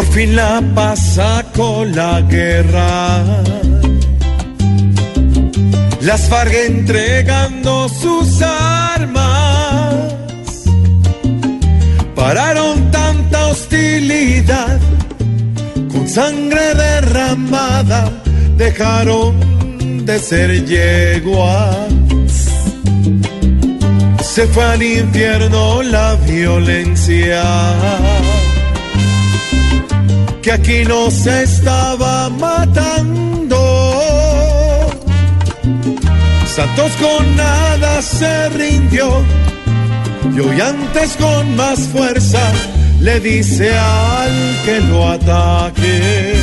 Por fin la paz sacó la guerra. Las FARC entregando sus armas. Pararon tanta hostilidad. Con sangre derramada dejaron de ser yeguas. Se fue al infierno la violencia que aquí no se estaba matando. Santos con nada se rindió y hoy antes con más fuerza le dice al que lo ataque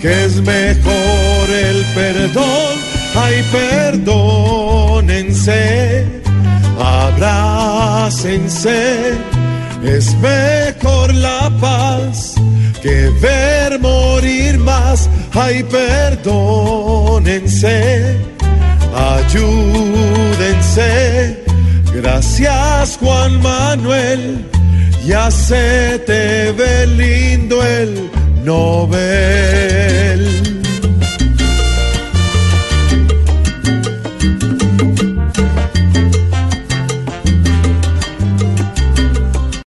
que es mejor el perdón. Ay, perdónense, abrácense, es mejor la paz que ver morir más. Ay, perdónense, ayúdense. Gracias, Juan Manuel. Ya se te ve lindo el Nobel.